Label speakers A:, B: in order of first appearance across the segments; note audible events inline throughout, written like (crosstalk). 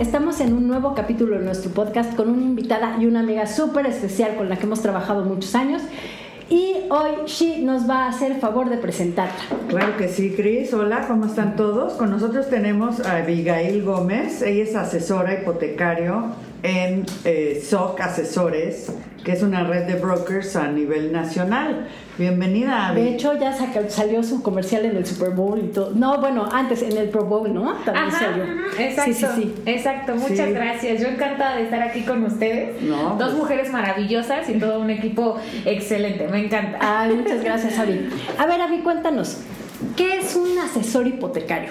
A: Estamos en un nuevo capítulo de nuestro podcast con una invitada y una amiga súper especial con la que hemos trabajado muchos años. Y hoy She nos va a hacer el favor de presentarla.
B: Claro que sí, Cris. Hola, ¿cómo están todos? Con nosotros tenemos a Abigail Gómez. Ella es asesora hipotecario en eh, SOC Asesores, que es una red de brokers a nivel nacional. Bienvenida.
A: De hecho, ya salió su comercial en el Super Bowl y todo. No, bueno, antes en el Pro Bowl, ¿no?
C: También salió. Exacto. Sí, sí, sí. Exacto. Muchas gracias. Yo encantada de estar aquí con ustedes. Dos pues. mujeres maravillosas y todo un equipo excelente. Me encanta.
A: Ay, muchas gracias, Avi. A ver, Avi, cuéntanos. ¿Qué es un asesor hipotecario?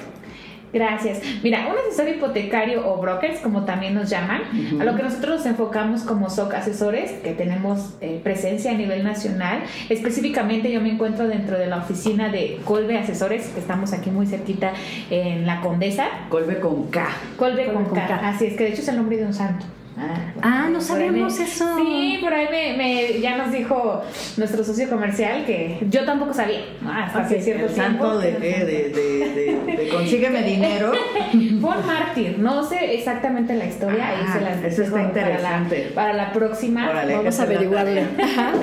C: Gracias. Mira, un asesor hipotecario o brokers, como también nos llaman, a lo que nosotros nos enfocamos como SOC Asesores, que tenemos eh, presencia a nivel nacional. Específicamente yo me encuentro dentro de la oficina de Colbe Asesores, que estamos aquí muy cerquita en La Condesa.
B: Colbe con K.
C: Colbe, con, K. Así es, que de hecho es el nombre de un santo.
A: Ah, ah no sabíamos eso.
C: Sí, por ahí me, ya nos dijo nuestro socio comercial que yo tampoco sabía.
B: Hasta okay. cierto el santo de, de, de, de, consígueme (laughs) dinero.
C: Un mártir. No sé exactamente la historia. ahí se las
B: eso está interesante.
C: Para la, próxima.
A: Vamos a averiguarle.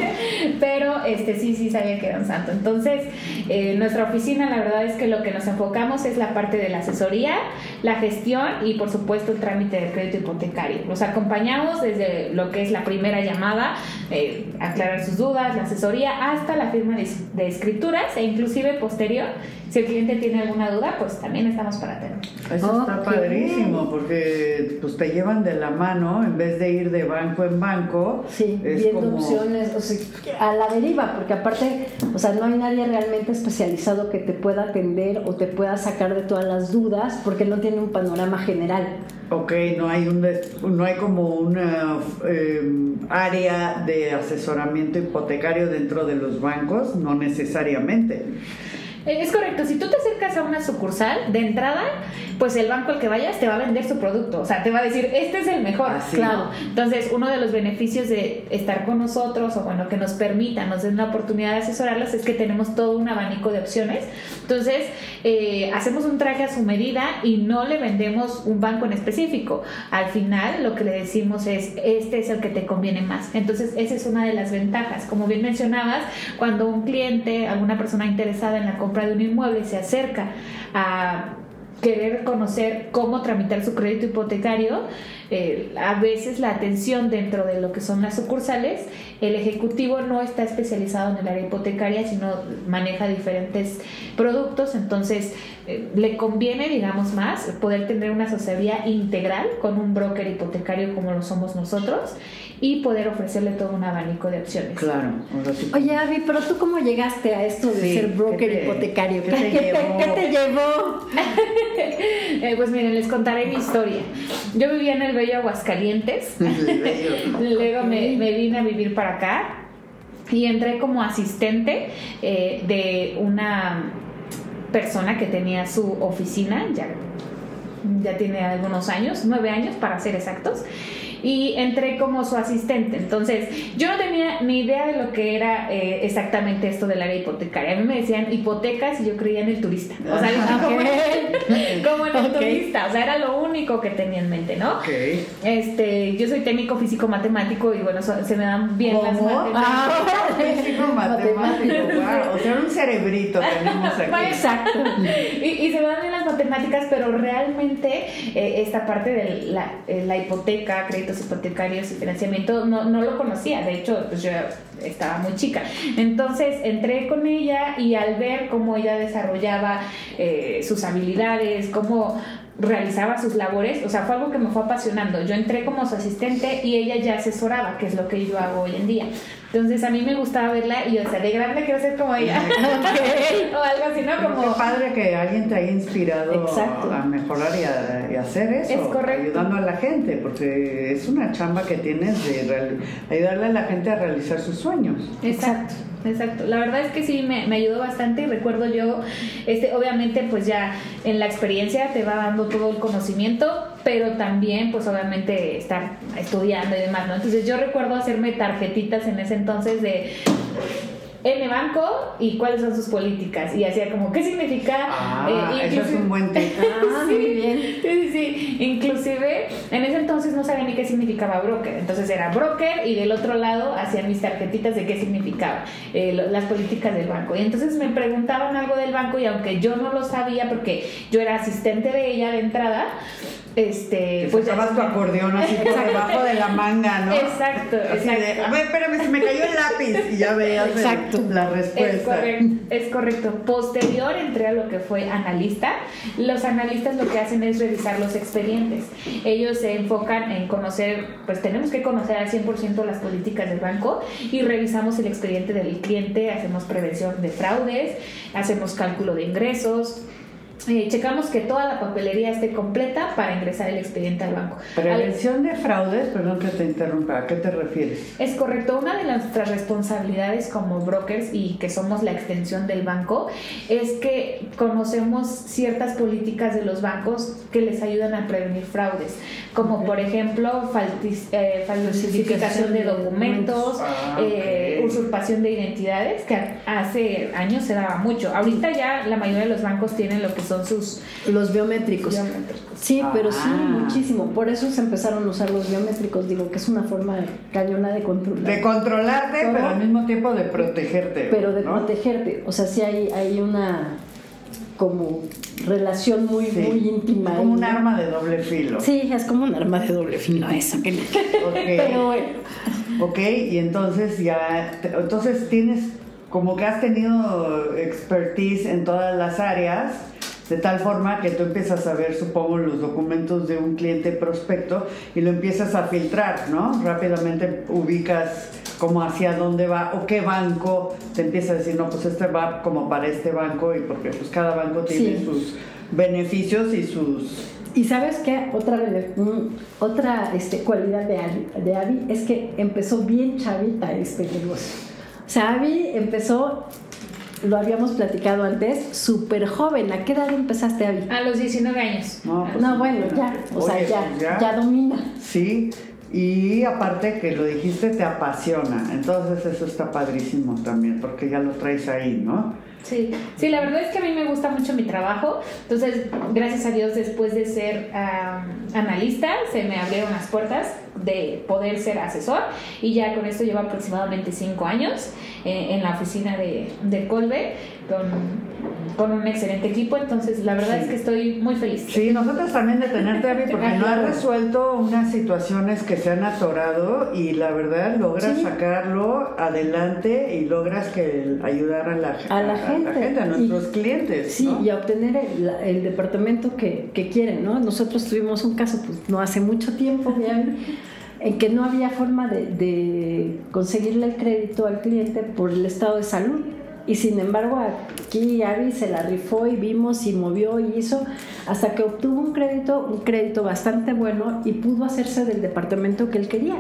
A: (laughs)
C: Pero este sí, sí sabía que era un santo. Entonces, eh, nuestra oficina, la verdad es que lo que nos enfocamos es la parte de la asesoría, la gestión y, por supuesto, el trámite de crédito hipotecario. O sea, acompañamos desde lo que es la primera llamada, eh, aclarar sus dudas, la asesoría, hasta la firma de, escrituras e inclusive posterior. Si el cliente tiene alguna duda, pues también estamos para atender.
B: Eso está padrísimo porque pues te llevan de la mano en vez de ir de banco en banco.
A: Sí, viendo opciones, o sea, a la deriva, porque aparte, o sea, no hay nadie realmente especializado que te pueda atender o te pueda sacar de todas las dudas porque no tiene un panorama general.
B: Ok, no hay, un no hay como una eh, área de hipotecario dentro de los bancos, no necesariamente.
C: Eh, es correcto, si tú te acercas a una sucursal, de entrada, pues el banco al que vayas te va a vender su producto, o sea, te va a decir, este es el mejor. claro. Entonces, uno de los beneficios de estar con nosotros, o bueno, que nos permita, nos den la oportunidad de asesorarlas, es que tenemos todo un abanico de opciones. Entonces, eh, hacemos un traje a su medida y no le vendemos un banco en específico. Al final, lo que le decimos es, este es el que te conviene más. Entonces, esa es una de las ventajas. Como bien mencionabas, cuando un cliente, alguna persona interesada en la compra de un inmueble se acerca a querer conocer cómo tramitar su crédito hipotecario, eh, a veces la atención dentro de lo que son las sucursales, el ejecutivo no está especializado en el área hipotecaria, sino maneja diferentes productos, entonces eh, le conviene, digamos más, poder tener una asesoría integral con un broker hipotecario como lo somos nosotros y poder ofrecerle todo un abanico de opciones.
B: Claro.
A: Oye, Avi, pero tú cómo llegaste a esto de ser broker hipotecario? ¿Qué, te, llevó? (laughs)
C: Eh, pues miren, les contaré mi historia. Yo vivía en el bello Aguascalientes. (laughs) Luego me, me vine a vivir para acá y entré como asistente eh, de una persona que tenía su oficina, ya, ya tiene algunos años, nueve años para ser exactos y entré como su asistente. Entonces, yo no tenía ni idea de lo que era eh, exactamente esto del área hipotecaria. A mí me decían hipotecas y yo creía en el turista. O sea, (laughs) como, en el turista. O sea, era lo único que tenía en mente, ¿no? Este, yo soy técnico físico matemático y bueno, se me dan bien las matemáticas.
B: Ah, (laughs) físico (laughs) matemático, wow. O sea, un cerebrito tenemos aquí.
C: Exacto. Y, se me dan bien las matemáticas, pero realmente eh, esta parte de la, eh, la hipoteca, crédito hipotecarios y financiamiento no, no lo conocía, de hecho pues yo estaba muy chica. Entonces entré con ella y al ver cómo ella desarrollaba eh, sus habilidades, cómo realizaba sus labores, o sea, fue algo que me fue apasionando. Yo entré como su asistente y ella ya asesoraba, que es lo que yo hago hoy en día. Entonces a mí me gustaba verla y, o sea, de grande quiero ser como ella. (laughs) (laughs) o algo así, ¿no? Como...
B: Qué padre que alguien te haya inspirado a mejorar y a, hacer eso.
C: Es correcto.
B: Ayudando a la gente, porque es una chamba que tienes de ayudarle a la gente a realizar sus sueños.
C: Exacto. Exacto, la verdad es que sí me, me, ayudó bastante recuerdo yo, este, obviamente pues ya en la experiencia te va dando todo el conocimiento, pero también pues obviamente estar estudiando y demás, ¿no? Entonces yo recuerdo hacerme tarjetitas en ese entonces de N banco y cuáles son sus políticas. Y hacía como, ¿qué significa?
B: Ah, eh, eso es un buen tema. (laughs)
C: Ah, sí, bien. Sí, sí, sí. Inclusive, en ese entonces no sabía ni qué significaba broker. Entonces era broker y del otro lado hacían mis tarjetitas de qué significaba eh, las políticas del banco. Y entonces me preguntaban algo del banco y aunque yo no lo sabía porque yo era asistente de ella de entrada, este
B: pues llevas tu acordeón así por debajo de la manga no
C: exacto exacto
B: a ver espérame se me cayó el lápiz y ya veías la respuesta.
C: es correcto, es correcto. Posterior entré a lo que fue analista. Los analistas lo que hacen es revisar los expedientes. Ellos se enfocan en conocer pues tenemos que conocer al 100% las políticas del banco y revisamos el expediente del cliente hacemos prevención de fraudes hacemos cálculo de ingresos eh, checamos que toda la papelería esté completa para ingresar el expediente al banco.
B: Prevención de fraudes, perdón que te interrumpa, ¿a qué te refieres?
C: Es correcto, una de nuestras responsabilidades como brokers y que somos la extensión del banco es que conocemos ciertas políticas de los bancos que les ayudan a prevenir fraudes, como por ejemplo eh, falsificación de documentos, ah, eh, usurpación de identidades, que hace años se daba mucho. Ahorita ya la mayoría de los bancos tienen lo que son sus...
A: Los biométricos. Sí, pero sí, ah. muchísimo. Por eso se empezaron a usar los biométricos. Digo que es una forma cañona de controlar.
B: De controlarte, pero al mismo tiempo de protegerte.
A: Pero de protegerte. O sea, sí hay, hay una como relación muy, muy íntima.
B: Como un arma de doble filo.
A: Sí, es como un arma de doble filo eso. Okay. Pero bueno.
B: Ok, y entonces ya, entonces tienes, como que has tenido expertise en todas las áreas, de tal forma que tú empiezas a ver, supongo, los documentos de un cliente prospecto y lo empiezas a filtrar, ¿no? Rápidamente ubicas como hacia dónde va o qué banco te empieza a decir, no, pues este va como para este banco y porque pues cada banco tiene sus beneficios y sus...
A: Y sabes qué, otra, otra este, cualidad de Abby, de Abby es que empezó bien chavita este negocio. O sea, Abby empezó lo habíamos platicado antes, súper joven. ¿A qué edad empezaste, Abby?
C: A los 19 años.
A: No, pues bueno, ya. O sea, ya, pues ya, domina.
B: Sí, y aparte que lo dijiste, te apasiona. Entonces eso está padrísimo también, porque ya lo traes ahí, ¿no?
C: Sí, sí, la verdad es que a mí me gusta mucho mi trabajo. Entonces, gracias a Dios, después de ser analista, se me abrieron las puertas de poder ser asesor. Y ya con esto llevo aproximadamente cinco años eh, en la oficina de, de Colbe con con un excelente equipo, entonces la verdad es que estoy muy feliz.
B: Sí, nosotros también de tenerte, Abby, porque no has resuelto unas situaciones que se han atorado y la verdad logras sacarlo adelante y logras que ayudar a la,
A: a la, gente.
B: a, nuestros clientes.
A: Sí, y a obtener el, departamento que, que, quieren, ¿no? Nosotros tuvimos un caso, pues no hace mucho tiempo, (laughs) en que no había forma de, de conseguirle el crédito al cliente por el estado de salud y sin embargo, aquí Abby se la rifó y vimos y movió y hizo hasta que obtuvo un crédito, un crédito bastante bueno y pudo hacerse del departamento que él quería.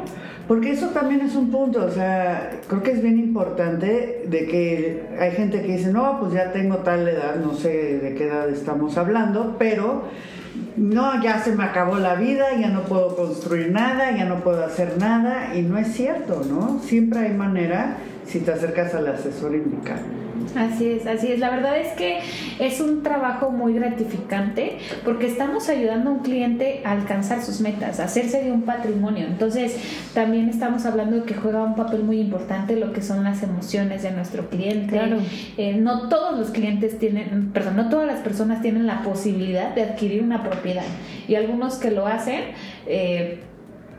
B: Porque eso también es un punto, o sea, creo que es bien importante de que hay gente que dice, no, pues ya tengo tal edad, no sé de qué edad estamos hablando, pero no, ya se me acabó la vida, ya no puedo construir nada, ya no puedo hacer nada, y no es cierto, ¿no? Siempre hay manera si te acercas al asesor indicado.
C: Así es, así es. La verdad es que es un trabajo muy gratificante porque estamos ayudando a un cliente a alcanzar sus metas, a hacerse de un patrimonio. Entonces, también estamos hablando de que juega un papel muy importante lo que son las emociones de nuestro cliente. Claro. Eh, no todos los clientes tienen, perdón, no todas las personas tienen la posibilidad de adquirir una propiedad y algunos que lo hacen, eh,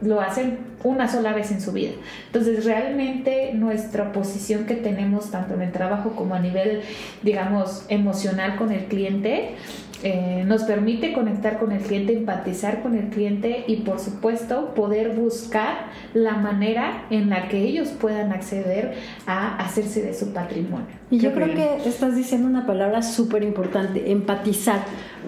C: lo hacen una sola vez en su vida. Entonces, realmente nuestra posición que tenemos tanto en el trabajo como a nivel, digamos, emocional con el cliente, eh, nos permite conectar con el cliente, empatizar con el cliente y por supuesto poder buscar la manera en la que ellos puedan acceder a hacerse de su patrimonio.
A: Y yo creo que estás diciendo una palabra súper importante, empatizar,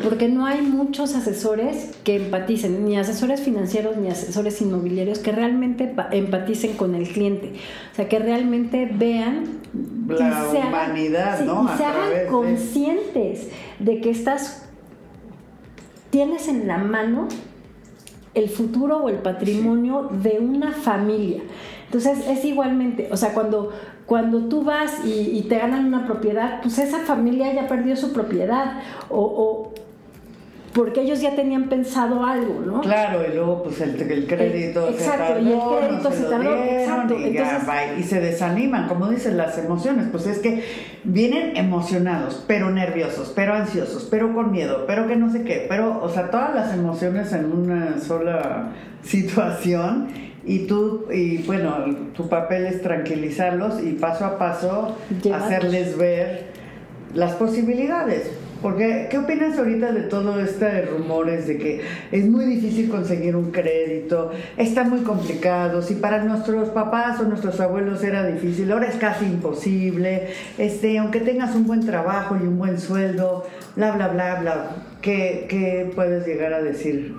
A: porque no hay muchos asesores que empaticen, ni asesores financieros ni asesores inmobiliarios que realmente empaticen con el cliente, o sea, que realmente vean
B: la humanidad, ¿no?
A: Y se hagan conscientes de que estás tienes en la mano el futuro o el patrimonio de una familia. Entonces es igualmente, o sea, cuando, cuando tú vas y, te ganan una propiedad, pues esa familia ya perdió su propiedad o, porque ellos ya tenían pensado algo, ¿no?
B: Claro, y luego pues el, crédito se tardó, y el crédito se, tardó, exacto. Y, y se desaniman, como dicen las emociones, pues es que vienen emocionados, pero nerviosos, pero ansiosos, pero con miedo, pero que no sé qué, pero, o sea, todas las emociones en una sola situación y tú, y bueno, tu papel es tranquilizarlos y paso a paso hacerles ver las posibilidades porque, ¿qué opinas ahorita de todo este rumores de que es muy difícil conseguir un crédito, está muy complicado, si para nuestros papás o nuestros abuelos era difícil, ahora es casi imposible, este, aunque tengas un buen trabajo y un buen sueldo, bla, bla, bla, bla. ¿Qué, qué puedes llegar a decir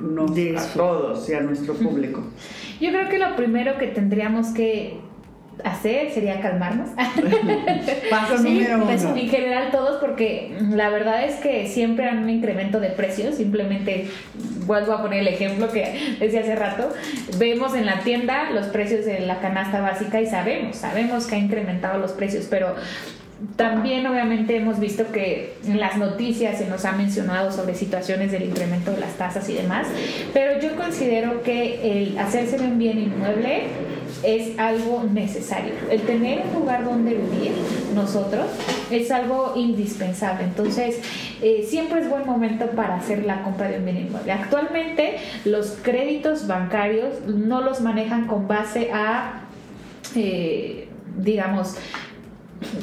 B: a todos y a nuestro público?
C: Yo creo que lo primero que tendríamos que hacer sería calmarnos. (laughs)
B: Paso número
C: pues, uno. En general todos, porque la verdad es que siempre hay un incremento de precios. Simplemente vuelvo a poner el ejemplo que decía hace rato. Vemos en la tienda los precios de la canasta básica y sabemos, sabemos que ha incrementado los precios, pero también obviamente hemos visto que en las noticias se nos ha mencionado sobre situaciones del incremento de las tasas y demás, pero yo considero que el hacerse un bien inmueble es algo necesario. El tener un lugar donde vivir nosotros es algo indispensable. Entonces, eh, siempre es buen momento para hacer la compra de un bien inmueble. Actualmente, los créditos bancarios no los manejan con base a, eh, digamos,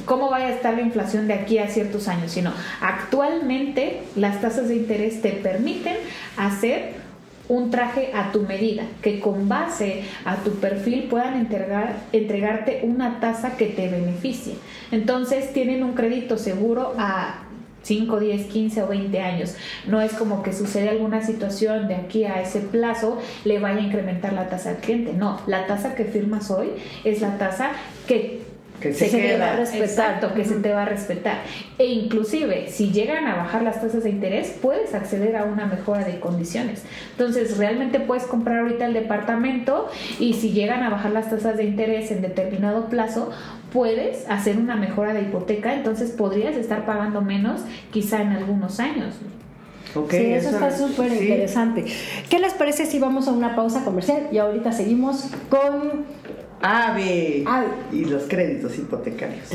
C: cómo vaya a estar la inflación de aquí a ciertos años, sino actualmente las tasas de interés te permiten hacer un traje a tu medida, que con base a tu perfil puedan entregar, entregarte una tasa que te beneficie. Entonces tienen un crédito seguro a 5, 10, 15 o 20 años. No es como que sucede alguna situación de aquí a ese plazo le vaya a incrementar la tasa al cliente. No, la tasa que firmas hoy es la tasa que
B: que se, te
C: va a respetar, que se te va a respetar. E inclusive, si llegan a bajar las tasas de interés, puedes acceder a una mejora de condiciones. Entonces, realmente puedes comprar ahorita el departamento y si llegan a bajar las tasas de interés en determinado plazo, puedes hacer una mejora de hipoteca, entonces podrías estar pagando menos quizá en algunos años.
A: sí, eso, está súper interesante. ¿Qué les parece si vamos a una pausa comercial y ahorita seguimos con
B: AVE. Y los créditos hipotecarios.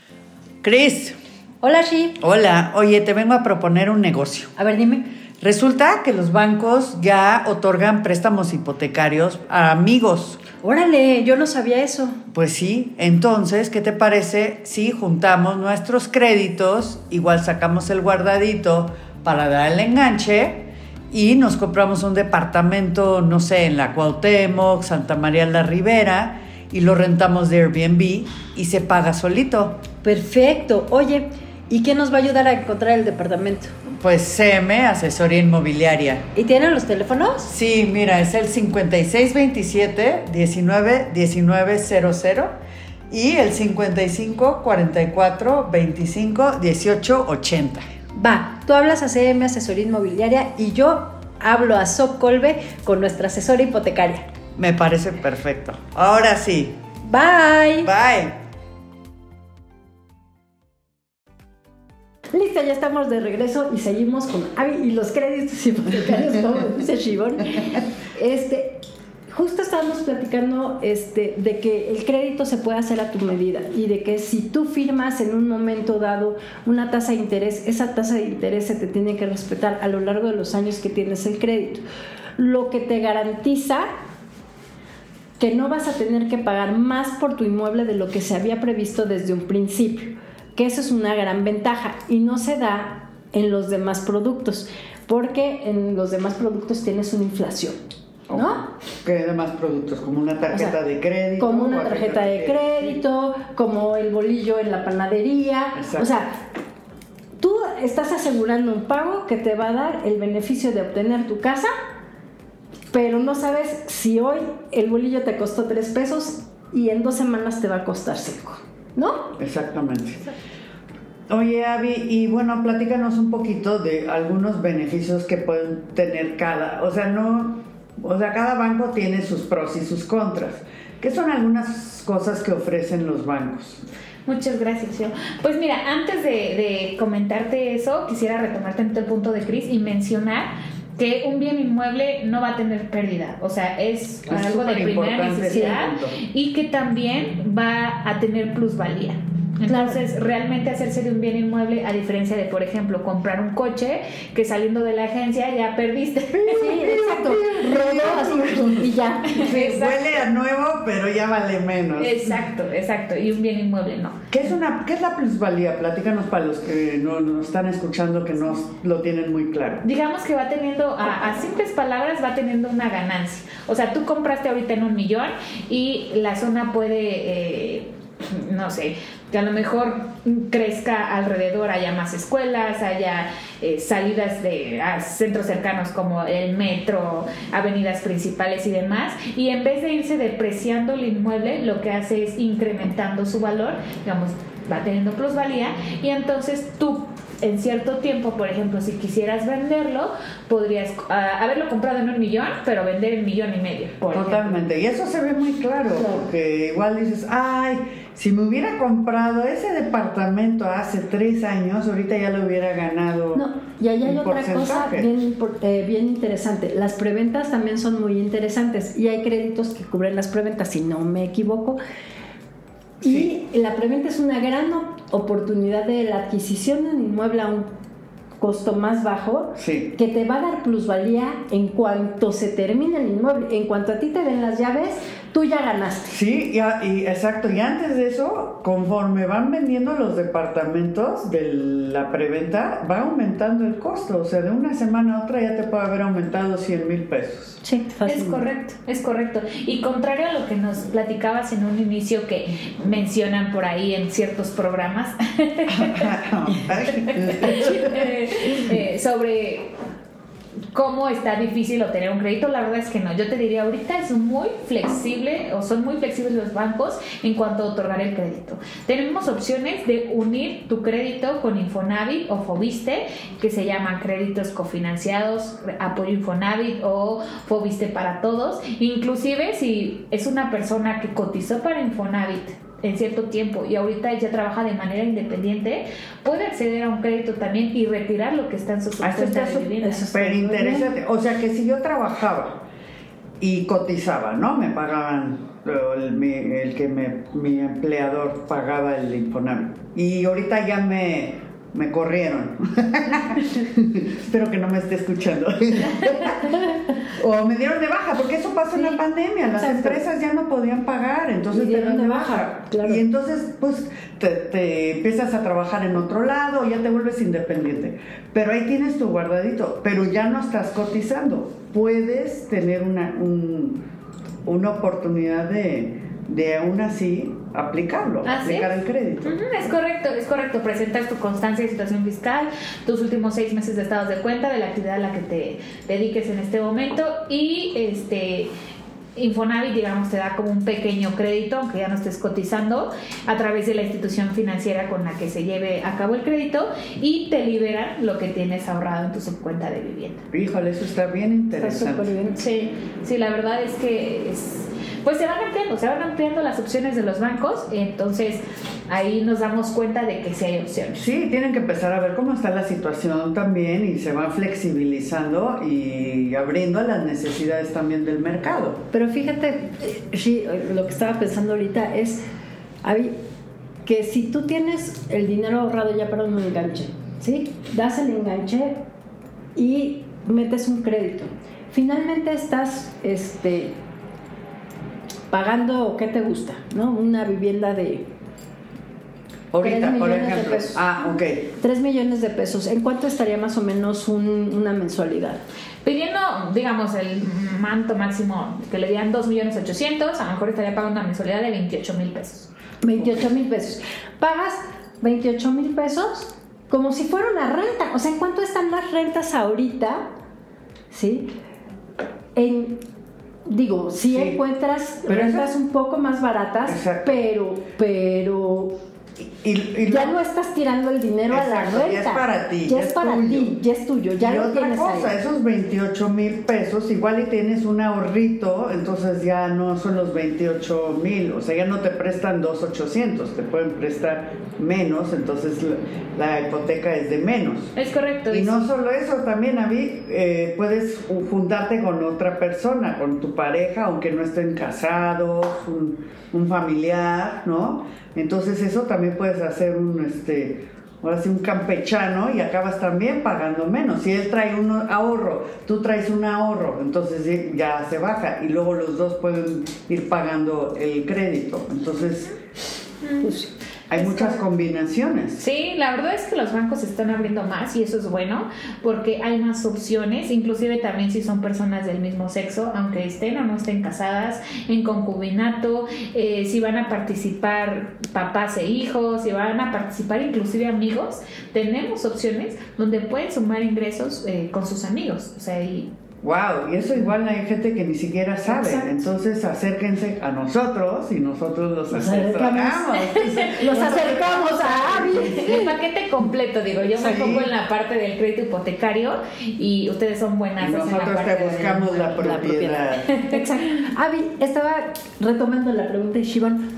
B: (laughs) Cris.
A: Hola, Shi.
B: Hola. Oye, te vengo a proponer un negocio.
A: A ver, dime.
B: Resulta que los bancos ya otorgan préstamos hipotecarios a amigos.
A: Órale, yo no sabía eso.
B: Pues sí, entonces, ¿qué te parece si juntamos nuestros créditos, igual sacamos el guardadito para dar el enganche y nos compramos un departamento, no sé, en la Cuauhtémoc, Santa María la Ribera y lo rentamos de Airbnb y se paga solito.
A: Perfecto. Oye, ¿y quién nos va a ayudar a encontrar el departamento?
B: Pues CM, asesoría inmobiliaria.
A: ¿Y tienen los teléfonos?
B: Sí, mira, es el 5627 19 y el 55 44 25 18 80.
A: Va, tú hablas a CM Asesoría Inmobiliaria y yo hablo a Soc Colbe con nuestra asesora hipotecaria.
B: Me parece perfecto. Ahora sí.
A: Bye.
B: Bye.
A: Listo, ya estamos de regreso y seguimos con Avi y los créditos hipotecarios, como dice Shibon. Este, justo estábamos platicando este, de que el crédito se puede hacer a tu medida y de que si tú firmas en un momento dado una tasa de interés, esa tasa de interés se te tiene que respetar a lo largo de los años que tienes el crédito. Lo que te garantiza que no vas a tener que pagar más por tu inmueble de lo que se había previsto desde un principio, que eso es una gran ventaja y no se da en los demás productos, porque en los demás productos tienes una inflación. ¿No?
B: ¿Qué demás productos? Como una tarjeta de crédito.
A: Como una tarjeta de crédito, como el bolillo en la panadería. O sea, tú estás asegurando un pago que te va a dar el beneficio de obtener tu casa, pero no sabes si hoy el bolillo te costó tres pesos y en dos semanas te va a costar cinco. ¿No?
B: Exactamente. Oye, Avi, y bueno, platícanos un poquito de algunos beneficios que pueden tener cada, o sea, no, o sea, cada banco tiene sus pros y sus contras. ¿Qué son algunas cosas que ofrecen los bancos?
C: Muchas gracias, yo. Pues mira, antes de, comentarte eso, quisiera retomarte en el punto de Cris y mencionar que un bien inmueble no va a tener pérdida, o sea, es, algo de primera necesidad y que también va a tener plusvalía. Entonces, realmente hacerse de un bien inmueble, a diferencia de, por ejemplo, comprar un coche que saliendo de la agencia ya perdiste.
A: Sí, exacto. Rodó y ya.
B: huele a nuevo, pero ya vale menos.
C: Exacto, exacto. Y un bien inmueble no.
B: ¿Qué es, una, qué es la plusvalía? Platícanos para los que no nos están escuchando que no lo tienen muy claro.
C: Digamos que va teniendo, a, simples palabras, va teniendo una ganancia. O sea, tú compraste ahorita en un millón y la zona puede... Eh, no sé, que a lo mejor crezca alrededor, haya más escuelas, haya eh, salidas de centros cercanos como el metro, avenidas principales y demás, y en vez de irse depreciando el inmueble, lo que hace es incrementando su valor, digamos, va teniendo plusvalía, y entonces tú en cierto tiempo, por ejemplo, si quisieras venderlo, podrías ah, haberlo comprado en un millón, pero vender en millón y medio.
B: Totalmente, y eso se ve muy claro, porque igual dices, ay, si me hubiera comprado ese departamento hace tres años, ahorita ya lo hubiera ganado.
A: No, y ahí hay otra cosa bien, eh, bien interesante. Las preventas también son muy interesantes y hay créditos que cubren las preventas, si no me equivoco. Y la preventa es una gran oportunidad de la adquisición de un inmueble a un costo más bajo que te va a dar plusvalía en cuanto se termine el inmueble. En cuanto a ti te den las llaves, tú ya ganaste.
B: Sí, y, exacto. Y antes de eso, conforme van vendiendo los departamentos de la preventa, va aumentando el costo. O sea, de una semana a otra ya te puede haber aumentado 100 mil pesos.
C: Sí, Es correcto, es correcto. Y contrario a lo que nos platicabas en un inicio que mencionan por ahí en ciertos programas (laughs) (laughs) (laughs) eh, sobre cómo está difícil obtener un crédito, la verdad es que no. Yo te diría, ahorita es muy flexible o son muy flexibles los bancos en cuanto a otorgar el crédito. Tenemos opciones de unir tu crédito con Infonavit o Fobiste, que se llaman créditos cofinanciados, apoyo Infonavit o Fobiste para todos. Inclusive si es una persona que cotizó para Infonavit en cierto tiempo y ahorita ya trabaja de manera independiente, puede acceder a un crédito también y retirar lo que está en su
B: cuenta de vivienda. Súper interesante. O sea que si yo trabajaba y cotizaba, ¿no? Me pagaban, el, el que me, mi empleador pagaba el Infonavit. Y ahorita ya me me corrieron. (laughs) Espero que no me esté escuchando. (laughs) o me dieron de baja, porque eso pasa en la pandemia. Las empresas ya no podían pagar, entonces te dieron de baja. Y entonces, pues, te, empiezas a trabajar en otro lado, ya te vuelves independiente. Pero ahí tienes tu guardadito, pero ya no estás cotizando. Puedes tener una, una oportunidad de, de aún así aplicarlo, aplicar el crédito.
C: es correcto, es correcto. Presentar tu constancia de situación fiscal, tus últimos seis meses de estados de cuenta de la actividad a la que te dediques en este momento y este Infonavit, digamos, te da como un pequeño crédito, aunque ya no estés cotizando, a través de la institución financiera con la que se lleve a cabo el crédito y te liberan lo que tienes ahorrado en tu subcuenta de vivienda.
B: Híjole, eso está bien interesante.
C: Sí, sí, la verdad es que es pues se van ampliando, se van ampliando las opciones de los bancos, entonces ahí nos damos cuenta de que sí hay opciones.
B: Sí, tienen que empezar a ver cómo está la situación también y se van flexibilizando y abriendo las necesidades también del mercado.
A: Pero fíjate, sí, lo que estaba pensando ahorita es que si tú tienes el dinero ahorrado ya para un enganche, ¿sí? Das el enganche y metes un crédito. Finalmente estás este, pagando, ¿qué te gusta? ¿No? Una vivienda de
B: Ahorita, por ejemplo. Ah, ok.
A: 3 millones de pesos. ¿En cuánto estaría más o menos una mensualidad?
C: Pidiendo, digamos, el manto máximo que le dieran 2 millones 800, a lo mejor estaría pagando una mensualidad de 28 mil pesos.
A: 28 mil pesos. Pagas 28 mil pesos como si fuera una renta. O sea, ¿en cuánto están las rentas ahorita? ¿Sí? En, digo, si encuentras rentas un poco más baratas, pero, pero y, ya no estás tirando el dinero a la renta.
B: Ya es para ti.
A: Ya, es, para ti, ya es tuyo, ya
B: y
A: lo
B: otra cosa, esos 28 mil pesos, igual y tienes un ahorrito, entonces ya no son los 28 mil, o sea, ya no te prestan 2,800, te pueden prestar menos, entonces la, hipoteca es de menos.
C: Es correcto.
B: Y no solo eso, también a mí eh, puedes juntarte con otra persona, con tu pareja, aunque no estén casados, un, un familiar, ¿no? Entonces eso también puedes hacer un, este, ahora sí, un campechano y acabas también pagando menos. Si él trae un ahorro, tú traes un ahorro, entonces ya se baja y luego los dos pueden ir pagando el crédito. Entonces, pues, hay muchas combinaciones.
C: Sí, la verdad es que los bancos se están abriendo más y eso es bueno porque hay más opciones, inclusive también si son personas del mismo sexo, aunque estén o no estén casadas, en concubinato, eh, si van a participar papás e hijos, si van a participar inclusive amigos, tenemos opciones donde pueden sumar ingresos eh, con sus amigos. O sea, y
B: Wow, y eso igual hay gente que ni siquiera sabe. Entonces acérquense a nosotros y nosotros los acercamos.
A: los (laughs) acercamos a Avi.
C: El paquete completo, digo, yo me pongo en la parte del crédito hipotecario y ustedes son buenas.
B: Y nosotros te buscamos la, propiedad. (laughs)
A: Exacto. Avi, estaba retomando la pregunta de Shivon.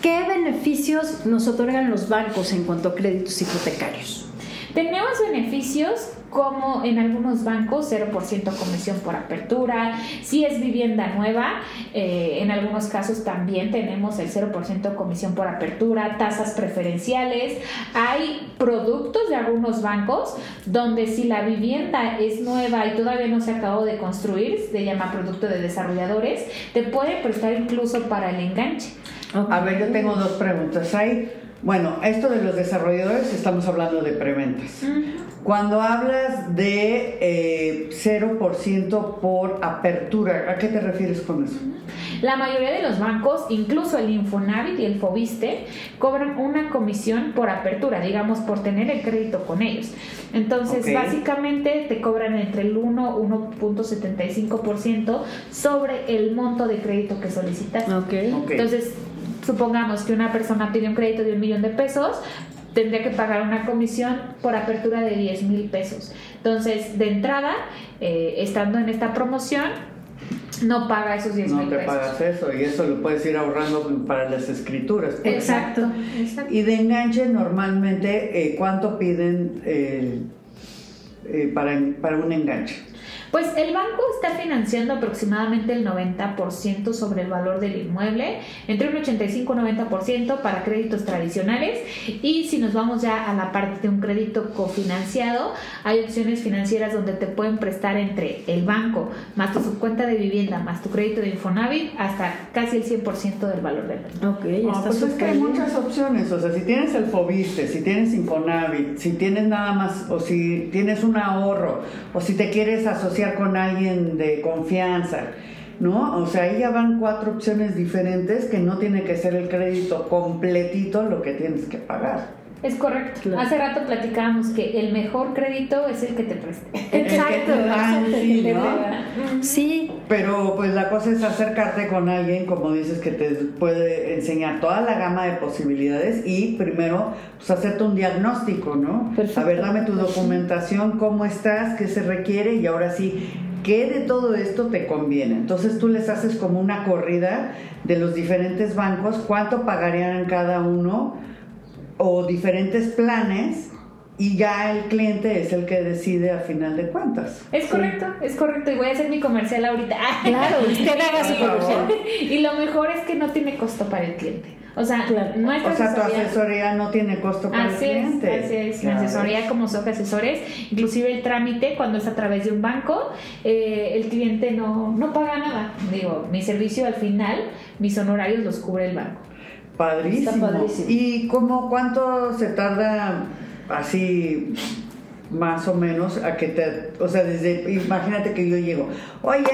A: ¿Qué beneficios nos otorgan los bancos en cuanto a créditos hipotecarios?
C: Tenemos beneficios como en algunos bancos 0% comisión por apertura. Si es vivienda nueva, eh, en algunos casos también tenemos el 0% comisión por apertura, tasas preferenciales. Hay productos de algunos bancos donde si la vivienda es nueva y todavía no se acabó de construir, se llama producto de desarrolladores, te puede prestar incluso para el enganche.
B: A ver, yo tengo dos preguntas. Hay bueno, esto de los desarrolladores estamos hablando de preventas. Cuando hablas de eh, 0% por apertura, ¿a qué te refieres con eso?
C: La mayoría de los bancos, incluso el Infonavit y el Fobiste, cobran una comisión por apertura, digamos, por tener el crédito con ellos. Entonces, básicamente te cobran entre el 1 1.75% sobre el monto de crédito que solicitas.
A: Okay.
C: Entonces, supongamos que una persona pide un crédito de un millón de pesos, tendría que pagar una comisión por apertura de 10 mil pesos. Entonces, de entrada, eh, estando en esta promoción, no paga esos 10 mil pesos.
B: No te pagas eso y eso lo puedes ir ahorrando para las escrituras.
C: Exacto,
B: Y de enganche, normalmente, eh, ¿cuánto piden eh, para, para un enganche?
C: Pues el banco está financiando aproximadamente el 90% sobre el valor del inmueble, entre un 85 y 90% para créditos tradicionales. Y si nos vamos ya a la parte de un crédito cofinanciado, hay opciones financieras donde te pueden prestar entre el banco más tu subcuenta de vivienda más tu crédito de Infonavit hasta casi el 100% del valor del
A: banco. Ok,
B: ah, pues es que hay muchas opciones, o sea, si tienes el Fobiste, si tienes Infonavit, si tienes nada más o si tienes un ahorro o si te quieres asociar con alguien de confianza, ¿no? O sea, ahí ya van cuatro opciones diferentes que no tiene que ser el crédito completito lo que tienes que pagar.
C: Es correcto. Hace rato platicábamos que el mejor crédito es el que te preste.
A: Exacto.
B: sí,
A: sí.
B: Pero pues la cosa es acercarte con alguien, como dices, que te puede enseñar toda la gama de posibilidades y primero pues hacerte un diagnóstico, ¿no? A ver, dame tu documentación, cómo estás, qué se requiere y ahora sí, ¿qué de todo esto te conviene? Entonces tú les haces como una corrida de los diferentes bancos, cuánto pagarían cada uno o diferentes planes y ya el cliente es el que decide a final de cuentas.
C: Es correcto, es correcto. Y voy a hacer mi comercial ahorita. (laughs)
A: Claro, usted haga su comercial.
C: Y lo mejor es que no tiene costo para el cliente. O sea,
B: o sea, tu asesoría no tiene costo para el cliente.
C: así es, la asesoría como son asesores, inclusive el trámite cuando es a través de un banco, eh, el cliente no, no paga nada. Digo, mi servicio al final, mis honorarios los cubre el banco.
B: Padrísimo.
A: Está padrísimo.
B: ¿Y cómo cuánto se tarda así más o menos a que te, o sea, desde, imagínate que yo llego, oye,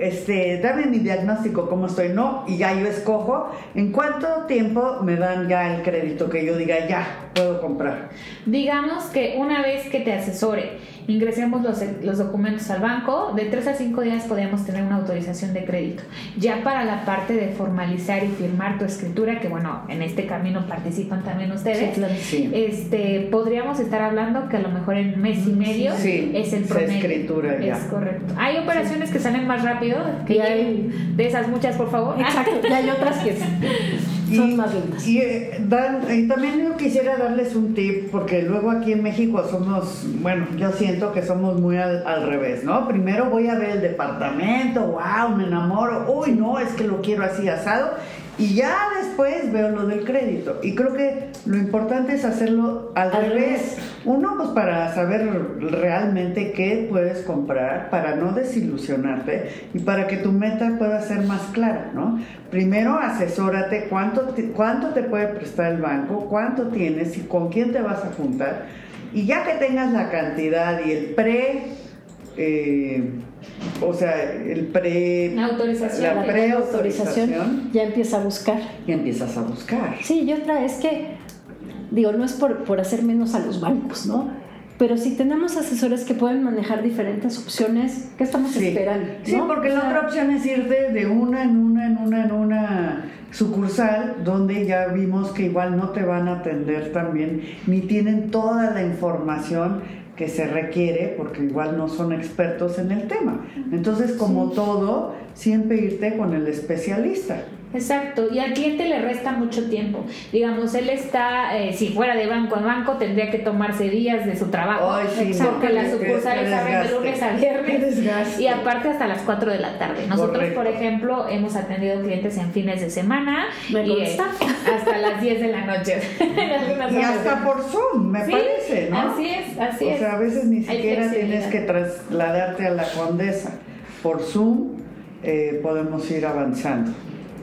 B: este, dame mi diagnóstico, cómo estoy, no, y ya yo escojo, ¿en cuánto tiempo me dan ya el crédito que yo diga, ya, puedo comprar?
C: Digamos que una vez que te asesore, ingresemos los, los documentos al banco, de 3 a 5 días podemos tener una autorización de crédito. Ya para la parte de formalizar y firmar tu escritura, que bueno, en este camino participan también ustedes,
A: Sí, claro.
B: Sí.
C: este, podríamos estar hablando que a lo mejor en mes y medio
B: Sí,
C: es el promedio.
B: escritura ya.
C: Es correcto. Hay operaciones que salen más rápido, que
A: Y hay-
C: de esas muchas, por favor.
A: Exacto, y hay otras que (laughs) son más.
B: Y, eh, dan- y también yo quisiera darles un tip, porque luego aquí en México somos, bueno, yo siento que somos muy al, al revés, ¿no? Primero voy a ver el departamento, wow, me enamoro, uy, no, es que lo quiero así asado, y ya después veo lo del crédito. Y creo que lo importante es hacerlo al,
A: Al
B: revés.
A: revés.
B: Uno, pues para saber realmente qué puedes comprar, para no desilusionarte y para que tu meta pueda ser más clara, ¿no? Primero asesórate cuánto te, cuánto te puede prestar el banco, cuánto tienes y con quién te vas a juntar. Y ya que tengas la cantidad y el pre, eh, o sea, el pre...
C: La autorización.
B: La preautorización
A: autorización ya empieza a buscar.
B: y empiezas a buscar.
A: Sí, y otra es que, digo, no es por, por hacer menos a los bancos, ¿no? Pero si tenemos asesores que pueden manejar diferentes opciones, ¿qué estamos
B: Sí.
A: esperando?
B: Sí,
A: no?
B: porque
A: O
B: la
A: sea,
B: otra opción es irte de una en una, en una, en una sucursal, donde ya vimos que igual no te van a atender también, ni tienen toda la información que se requiere, porque igual no son expertos en el tema. Entonces, como todo, siempre irte con el especialista.
C: Exacto, y al cliente le resta mucho tiempo. Digamos, él está, eh, si fuera de banco a banco, tendría que tomarse días de su trabajo.
B: Ay, sí,
C: Exacto,
B: no,
C: las sucursales abren de lunes a viernes. Y aparte hasta las 4 de la tarde. Nosotros,
B: Correcto.
C: por ejemplo, hemos atendido clientes en fines de semana
A: Me
C: y eh, hasta las 10 de la noche. (laughs)
B: Y hasta por Zoom, me
C: Sí,
B: parece, ¿no?
C: Así es, así
B: o
C: es.
B: sea, a veces ni siquiera tienes que trasladarte a la condesa. Por Zoom eh, podemos ir avanzando.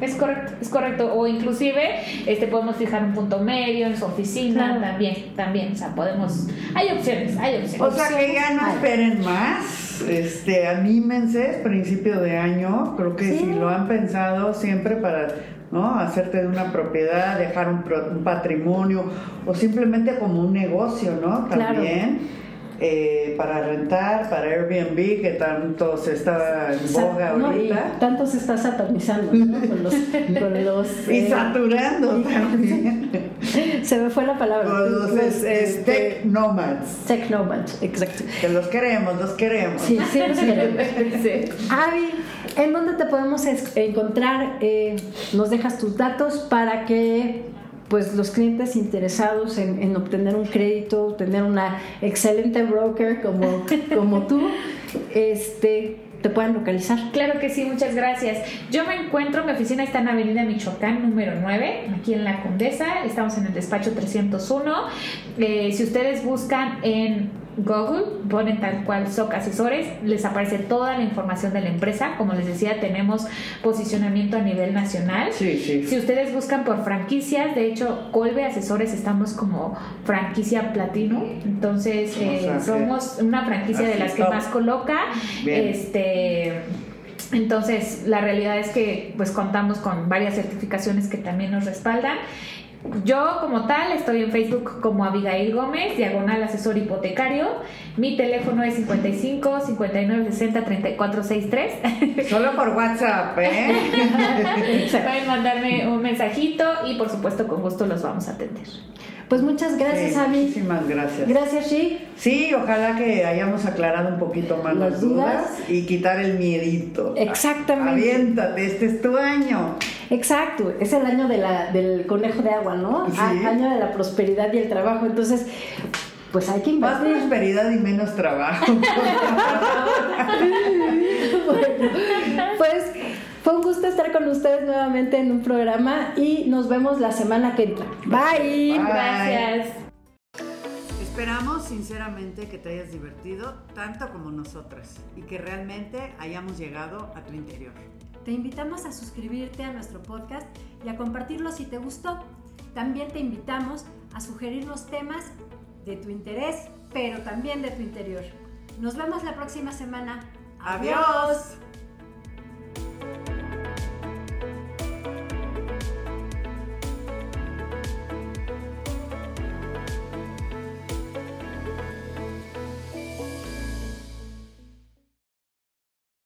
C: Es correcto, es correcto. O inclusive este podemos fijar un punto medio en su oficina
A: Claro.
C: también, también. O sea, podemos. Hay opciones, hay opciones.
B: O sea que ya no esperen más, este, anímense, es principio de año, creo que
A: Sí.
B: si lo han pensado siempre para ¿no? hacerte de una propiedad, dejar un, pro- un patrimonio o simplemente como un negocio, ¿no?
A: Claro.
B: Eh, para rentar, para Airbnb, que tanto se está en
A: sa-
B: boga
A: no,
B: ahorita.
A: tanto se está satanizando ¿no? (laughs) con los, con los,
B: Y
A: eh,
B: saturando también. (laughs)
A: se me fue la palabra
B: Con los
A: Los,
B: este,
A: este,
B: tech nomads.
A: technomads, exacto
B: Que los queremos, los queremos.
A: sí, sí los (laughs) queremos.
C: Sí.
A: Avi, ¿en dónde te podemos es- encontrar? Eh, nos dejas tus datos para que pues los clientes interesados en, en obtener un crédito, tener una excelente broker como, como tú, este, te puedan localizar.
C: Claro que sí, muchas gracias. Yo me encuentro, mi oficina está en Avenida Michoacán, número 9, aquí en La Condesa. Estamos en el despacho 301. Eh, si ustedes buscan en Google, ponen tal cual SOC Asesores, les aparece toda la información de la empresa. Como les decía, tenemos posicionamiento a nivel nacional.
B: Sí, sí.
C: Si ustedes buscan por franquicias, de hecho, Colbe Asesores estamos como franquicia platino, entonces
B: O
C: eh,
B: sea
C: somos una franquicia de las que más coloca.
B: Bien.
C: Este, entonces, la realidad es que pues contamos con varias certificaciones que también nos respaldan. Yo como tal estoy en Facebook como Abigail Gómez, diagonal asesor hipotecario. Mi teléfono es 55 59 60 34 63.
B: Solo por WhatsApp, ¿eh? (laughs)
C: Pueden mandarme un mensajito y por supuesto con gusto los vamos a atender.
A: Pues muchas gracias,
B: Sí. Muchísimas gracias.
A: Gracias, Shi.
B: Sí, ojalá que hayamos aclarado un poquito más
A: Las
B: las dudas,
A: dudas.
B: y quitar el miedito.
A: Exactamente.
B: Aviéntate, este es tu año.
A: Exacto, es el año de la, del conejo de agua, ¿no?
B: Sí.
A: A- año de la prosperidad y el trabajo. Entonces, pues hay que
B: Más
A: invertir.
B: prosperidad y menos trabajo. (laughs) (laughs)
A: Fue un gusto estar con ustedes nuevamente en un programa y nos vemos la semana que entra. Bye.
B: Bye.
C: Gracias.
B: Esperamos sinceramente que te hayas divertido tanto como nosotras y que realmente hayamos llegado a tu interior.
A: Te invitamos a suscribirte a nuestro podcast y a compartirlo si te gustó. También te invitamos a sugerirnos temas de tu interés, pero también de tu interior. Nos vemos la próxima semana.
B: Adiós.